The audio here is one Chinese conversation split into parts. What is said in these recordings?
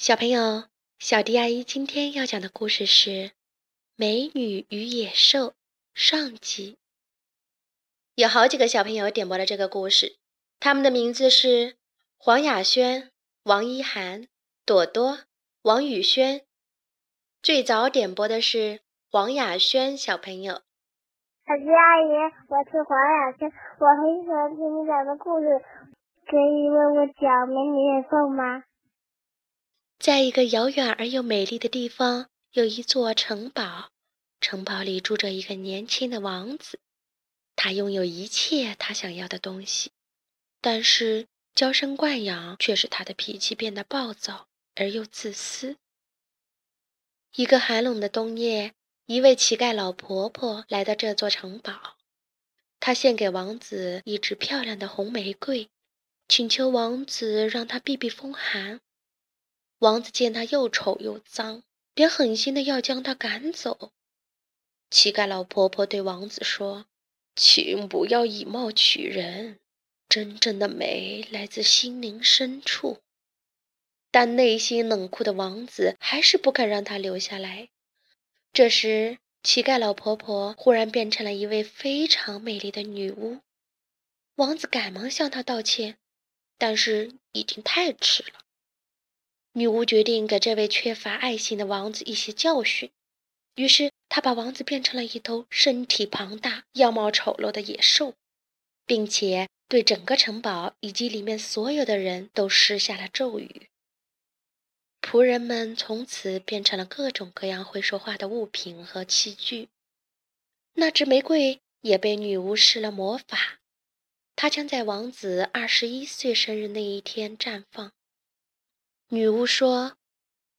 小朋友，小迪阿姨今天要讲的故事是《美女与野兽》上集。有好几个小朋友点播了这个故事，他们的名字是黄雅轩、王一涵、朵朵、王宇轩。最早点播的是黄雅轩小朋友。小迪阿姨，我是黄雅轩，我很喜欢听你讲的故事，可以为我讲美女野兽吗？在一个遥远而又美丽的地方，有一座城堡。城堡里住着一个年轻的王子，他拥有一切他想要的东西，但是娇生惯养却使他的脾气变得暴躁而又自私。一个寒冷的冬夜，一位乞丐老婆婆来到这座城堡，她献给王子一支漂亮的红玫瑰，请求王子让她避避风寒。王子见她又丑又脏，便狠心的要将她赶走。乞丐老婆婆对王子说：“请不要以貌取人，真正的美来自心灵深处。”但内心冷酷的王子还是不肯让她留下来。这时，乞丐老婆婆忽然变成了一位非常美丽的女巫。王子赶忙向她道歉，但是已经太迟了。女巫决定给这位缺乏爱心的王子一些教训，于是她把王子变成了一头身体庞大、样貌丑陋的野兽，并且对整个城堡以及里面所有的人都施下了咒语。仆人们从此变成了各种各样会说话的物品和器具。那只玫瑰也被女巫施了魔法，它将在王子二十一岁生日那一天绽放。女巫说：“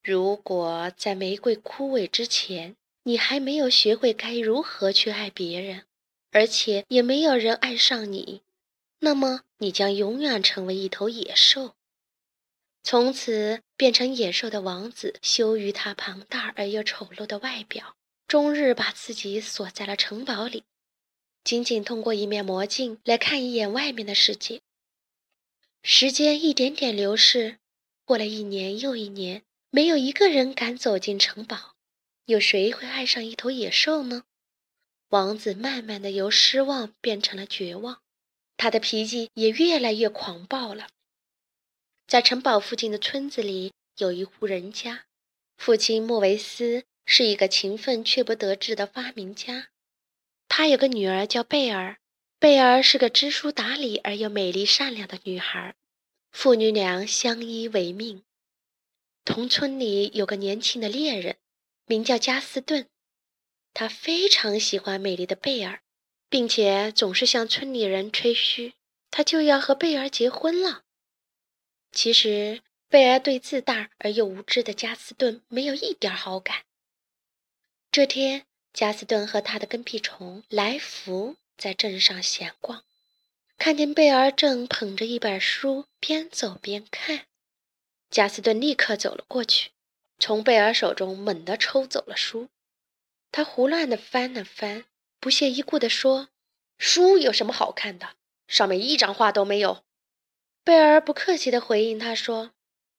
如果在玫瑰枯萎之前，你还没有学会该如何去爱别人，而且也没有人爱上你，那么你将永远成为一头野兽。从此，变成野兽的王子羞于他庞大而又丑陋的外表，终日把自己锁在了城堡里，仅仅通过一面魔镜来看一眼外面的世界。时间一点点流逝。”过了一年又一年，没有一个人敢走进城堡。有谁会爱上一头野兽呢？王子慢慢的由失望变成了绝望，他的脾气也越来越狂暴了。在城堡附近的村子里，有一户人家，父亲莫维斯是一个勤奋却不得志的发明家，他有个女儿叫贝尔，贝尔是个知书达理而又美丽善良的女孩。父女俩相依为命。同村里有个年轻的猎人，名叫加斯顿，他非常喜欢美丽的贝尔，并且总是向村里人吹嘘，他就要和贝尔结婚了。其实，贝尔对自大而又无知的加斯顿没有一点好感。这天，加斯顿和他的跟屁虫来福在镇上闲逛。看见贝尔正捧着一本书，边走边看，加斯顿立刻走了过去，从贝尔手中猛地抽走了书。他胡乱地翻了翻，不屑一顾地说：“书有什么好看的？上面一张画都没有。”贝尔不客气地回应他说：“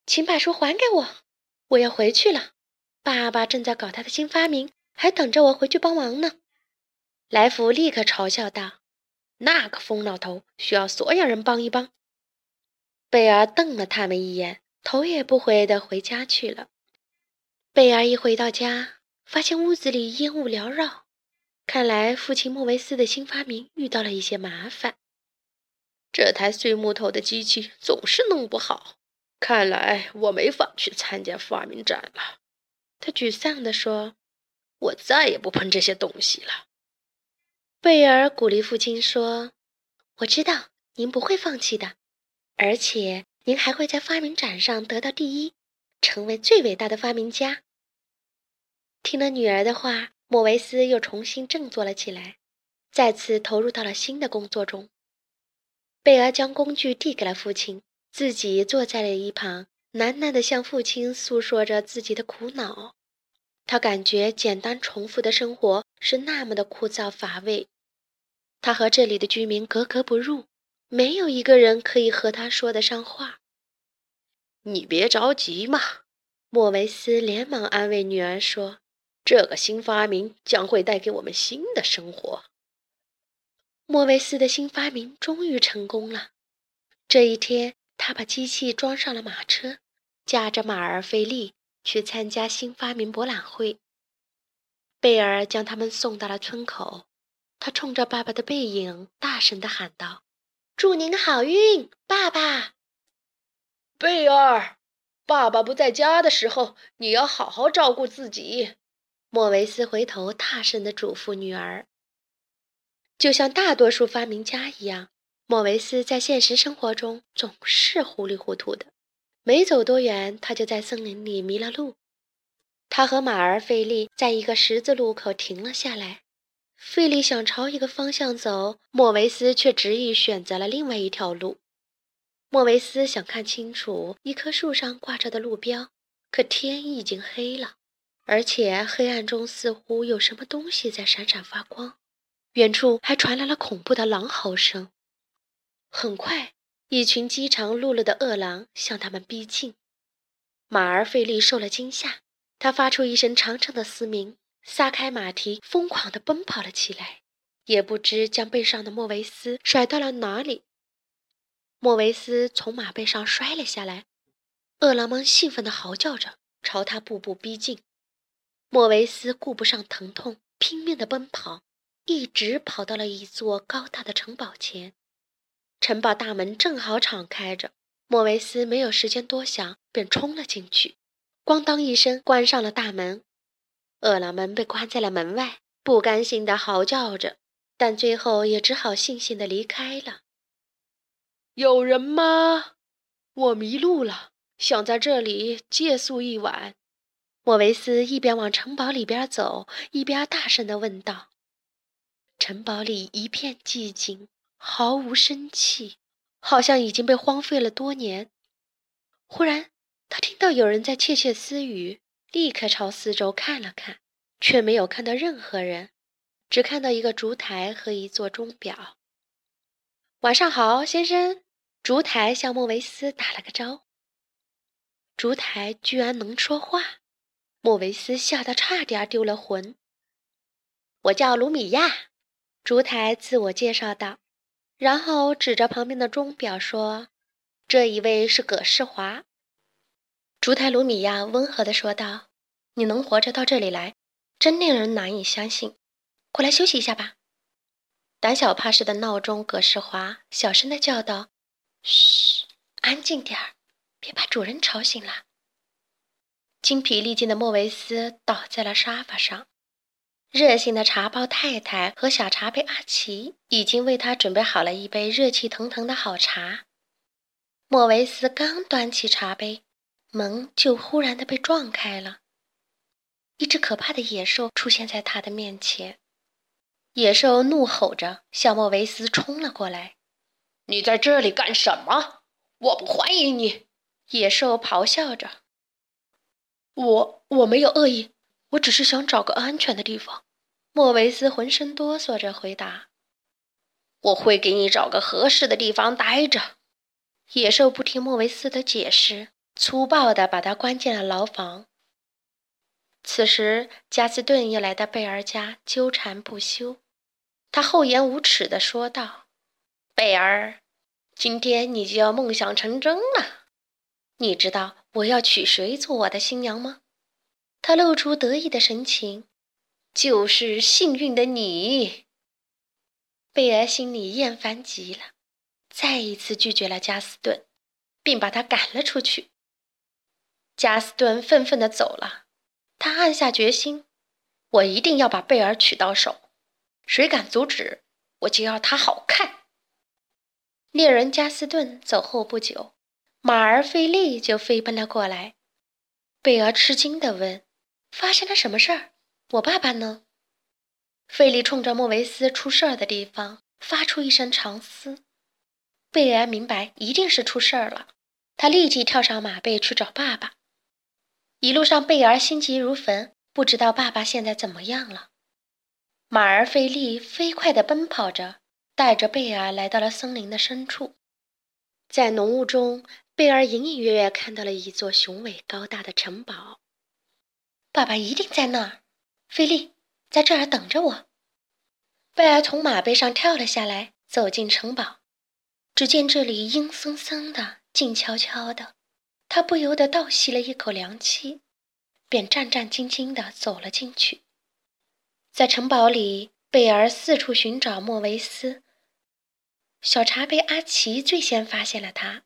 请把书还给我，我要回去了。爸爸正在搞他的新发明，还等着我回去帮忙呢。”来福立刻嘲笑道。那个疯老头需要所有人帮一帮。贝尔瞪了他们一眼，头也不回地回家去了。贝尔一回到家，发现屋子里烟雾缭绕，看来父亲莫维斯的新发明遇到了一些麻烦。这台碎木头的机器总是弄不好，看来我没法去参加发明展了。他沮丧地说：“我再也不碰这些东西了。”贝尔鼓励父亲说：“我知道您不会放弃的，而且您还会在发明展上得到第一，成为最伟大的发明家。”听了女儿的话，莫维斯又重新振作了起来，再次投入到了新的工作中。贝尔将工具递给了父亲，自己坐在了一旁，喃喃地向父亲诉说着自己的苦恼。他感觉简单重复的生活是那么的枯燥乏味。他和这里的居民格格不入，没有一个人可以和他说得上话。你别着急嘛，莫维斯连忙安慰女儿说：“这个新发明将会带给我们新的生活。”莫维斯的新发明终于成功了。这一天，他把机器装上了马车，驾着马儿费利去参加新发明博览会。贝尔将他们送到了村口，他冲着爸爸的背影大声地喊道：“祝您好运，爸爸！”贝尔。爸爸不在家的时候，你要好好照顾自己。莫维斯回头大声地嘱咐女儿。就像大多数发明家一样，莫维斯在现实生活中总是糊里糊涂的。没走多远，他就在森林里迷了路。他和马儿费利在一个十字路口停了下来。费利想朝一个方向走，莫维斯却执意选择了另外一条路。莫维斯想看清楚一棵树上挂着的路标，可天已经黑了，而且黑暗中似乎有什么东西在闪闪发光。远处还传来了恐怖的狼嚎声。很快，一群饥肠辘辘的饿狼向他们逼近。马儿费力受了惊吓，他发出一声长长的嘶鸣，撒开马蹄，疯狂地奔跑了起来，也不知将背上的莫维斯甩到了哪里。莫维斯从马背上摔了下来，饿狼们兴奋地嚎叫着，朝他步步逼近。莫维斯顾不上疼痛，拼命地奔跑，一直跑到了一座高大的城堡前。城堡大门正好敞开着，莫维斯没有时间多想，便冲了进去，咣当一声关上了大门。饿狼们被关在了门外，不甘心地嚎叫着，但最后也只好悻悻地离开了。有人吗？我迷路了，想在这里借宿一晚。莫维斯一边往城堡里边走，一边大声地问道。城堡里一片寂静，毫无生气，好像已经被荒废了多年。忽然，他听到有人在窃窃私语，立刻朝四周看了看，却没有看到任何人，只看到一个烛台和一座钟表。晚上好，先生。烛台向莫维斯打了个招呼。烛台居然能说话，莫维斯吓得差点丢了魂。我叫卢米亚，烛台自我介绍道，然后指着旁边的钟表说：“这一位是葛世华。”烛台卢米亚温和地说道：“你能活着到这里来，真令人难以相信。过来休息一下吧。”胆小怕事的闹钟葛世华小声地叫道：“嘘，安静点儿，别把主人吵醒了。”精疲力尽的莫维斯倒在了沙发上，热心的茶包太太和小茶杯阿奇已经为他准备好了一杯热气腾腾的好茶。莫维斯刚端起茶杯，门就忽然的被撞开了，一只可怕的野兽出现在他的面前。野兽怒吼着向莫维斯冲了过来。“你在这里干什么？我不欢迎你！”野兽咆哮着。“我我没有恶意，我只是想找个安全的地方。”莫维斯浑身哆嗦着回答。“我会给你找个合适的地方待着。”野兽不听莫维斯的解释，粗暴地把他关进了牢房。此时，加斯顿又来到贝尔家，纠缠不休。他厚颜无耻地说道：“贝尔，今天你就要梦想成真了。你知道我要娶谁做我的新娘吗？”他露出得意的神情，“就是幸运的你。”贝尔心里厌烦极了，再一次拒绝了加斯顿，并把他赶了出去。加斯顿愤愤地走了，他暗下决心：“我一定要把贝尔娶到手。”谁敢阻止，我就要他好看。猎人加斯顿走后不久，马儿费利就飞奔了过来。贝尔吃惊地问：“发生了什么事儿？我爸爸呢？”费利冲着莫维斯出事儿的地方发出一声长嘶。贝尔明白一定是出事儿了，他立即跳上马背去找爸爸。一路上，贝儿心急如焚，不知道爸爸现在怎么样了。马儿费力飞快地奔跑着，带着贝尔来到了森林的深处。在浓雾中，贝儿隐隐约约看到了一座雄伟高大的城堡。爸爸一定在那儿，菲利，在这儿等着我。贝尔从马背上跳了下来，走进城堡。只见这里阴森森的，静悄悄的，他不由得倒吸了一口凉气，便战战兢兢地走了进去。在城堡里，贝尔四处寻找莫维斯。小茶杯阿奇最先发现了他。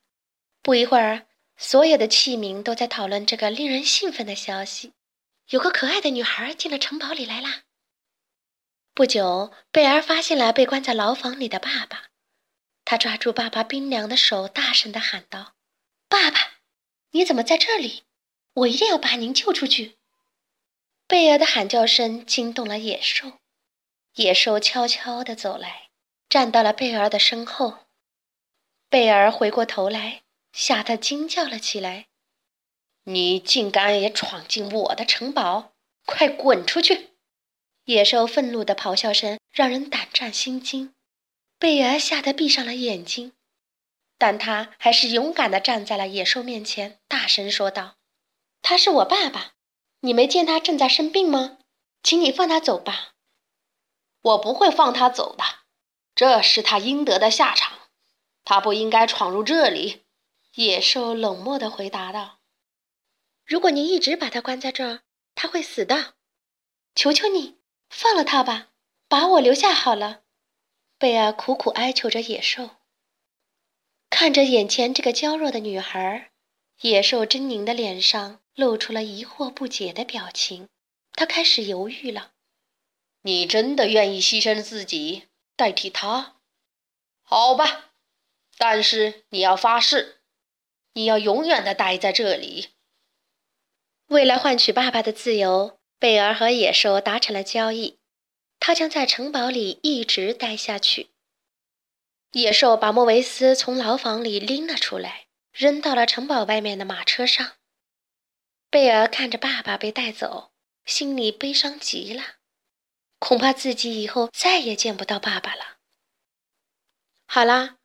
不一会儿，所有的器皿都在讨论这个令人兴奋的消息：有个可爱的女孩进了城堡里来啦。不久，贝尔发现了被关在牢房里的爸爸。他抓住爸爸冰凉的手，大声地喊道：“爸爸，你怎么在这里？我一定要把您救出去！”贝尔的喊叫声惊动了野兽，野兽悄悄地走来，站到了贝尔的身后。贝尔回过头来，吓得惊叫了起来：“你竟敢也闯进我的城堡！快滚出去！”野兽愤怒的咆哮声让人胆战心惊。贝尔吓得闭上了眼睛，但他还是勇敢地站在了野兽面前，大声说道：“他是我爸爸，你没见他正在生病吗？请你放他走吧。”“我不会放他走的，这是他应得的下场。他不应该闯入这里。”野兽冷漠地回答道。“如果你一直把他关在这儿，他会死的。求求你，放了他吧，把我留下好了。”贝尔苦苦哀求着野兽，看着眼前这个娇弱的女孩，野兽狰狞的脸上露出了疑惑不解的表情。他开始犹豫了：“你真的愿意牺牲自己代替他？好吧，但是你要发誓，你要永远的待在这里。”为了换取爸爸的自由，贝尔和野兽达成了交易。他将在城堡里一直待下去。野兽把莫维斯从牢房里拎了出来，扔到了城堡外面的马车上。贝尔看着爸爸被带走，心里悲伤极了，恐怕自己以后再也见不到爸爸了。好啦，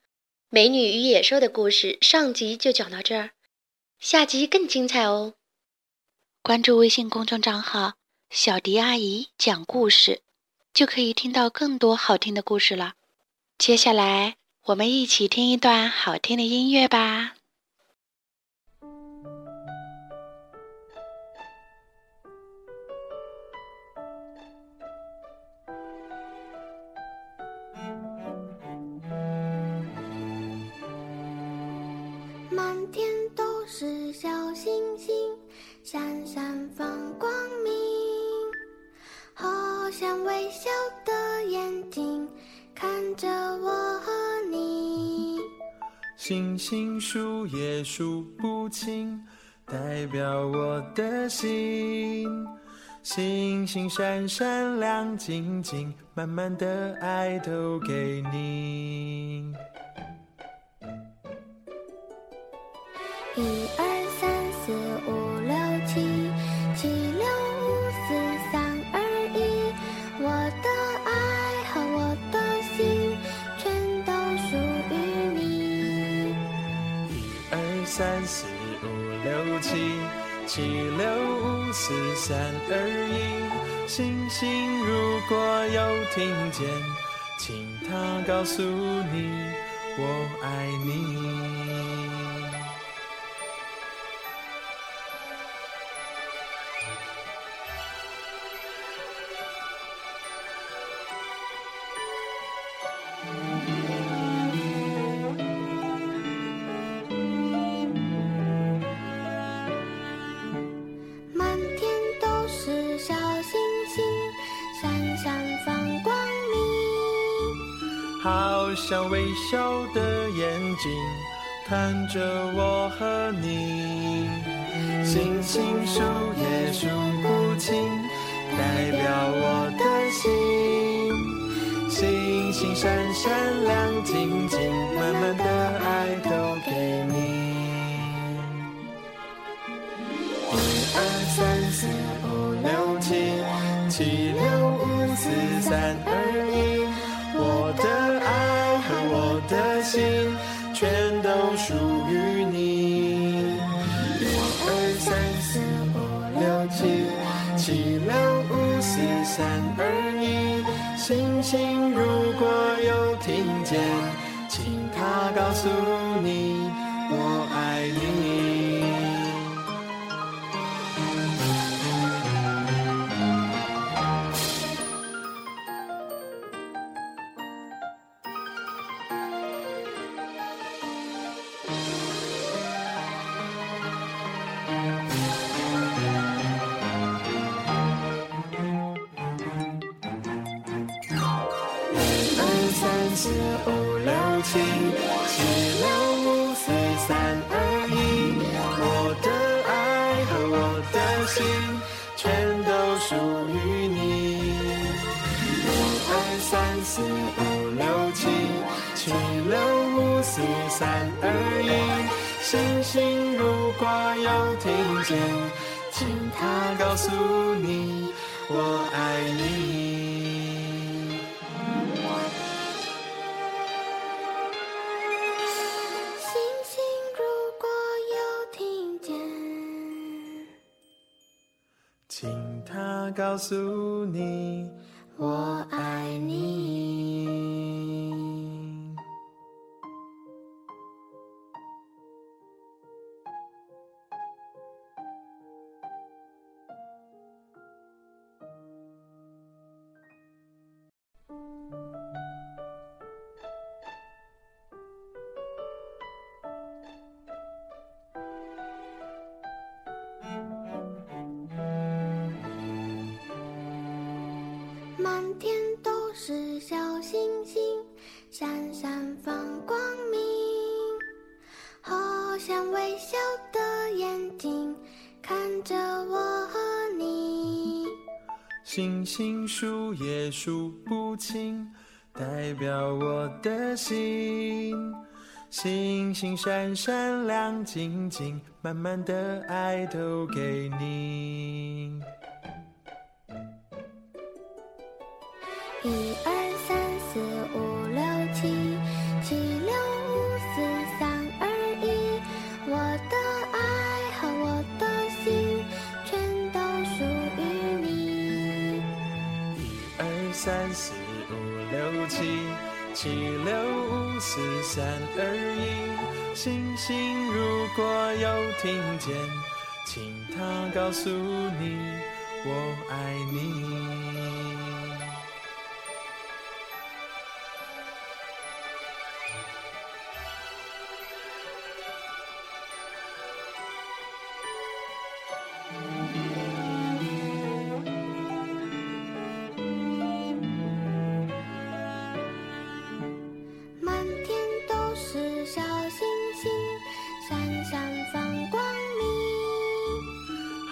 美女与野兽的故事上集就讲到这儿，下集更精彩哦！关注微信公众账号“小迪阿姨讲故事”。就可以听到更多好听的故事了。接下来，我们一起听一段好听的音乐吧。星星数也数不清，代表我的心。星星闪闪亮晶晶，满满的爱都给你。一二七，七六五四三二一。星星如果有听见，请它告诉你，我爱你。像微笑的眼睛看着我和你，星星数也数不清，代表我的心。星星闪闪亮晶晶，满满的爱都给你。一二三四五六七，七六五四三诉你，我爱你。二三四五六七，七六五四三二一。我的爱和我的心，全都属于你。一二三四五六七，七六五四三二一。星星如果有听见，请它告诉你，我爱你。告诉你，我爱你。星星数也数不清，代表我的心。星星闪闪亮晶晶，满满的爱都给你。一七六五四三二一。星星如果有听见，请它告诉你，我爱你。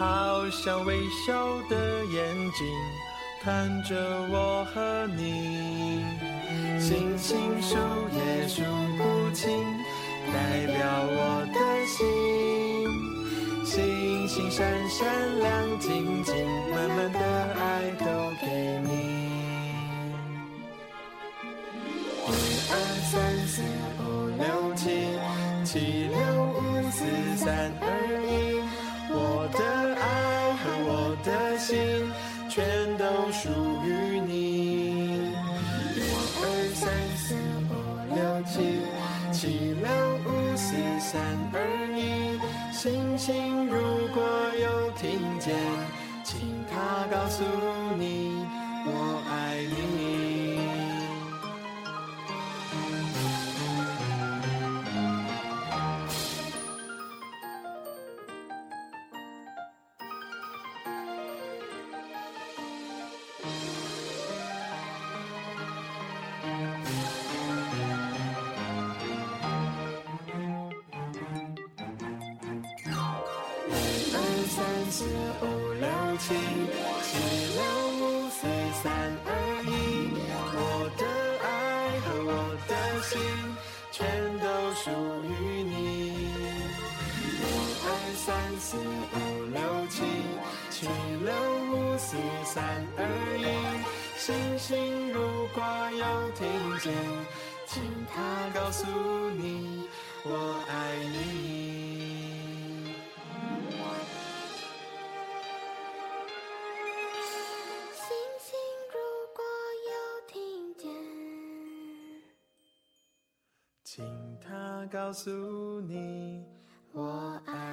好像微笑的眼睛看着我和你，星星数也数不清，代表我的心。星星闪闪亮晶晶，满满的爱都给你。一二三四五六七，七六五四三二四五六七，七六五四三二一。我的爱和我的心，全都属于你。一二三四五六七，七六五四三二一。星星如果有听见，请他告诉你，我爱你。告诉你，我爱。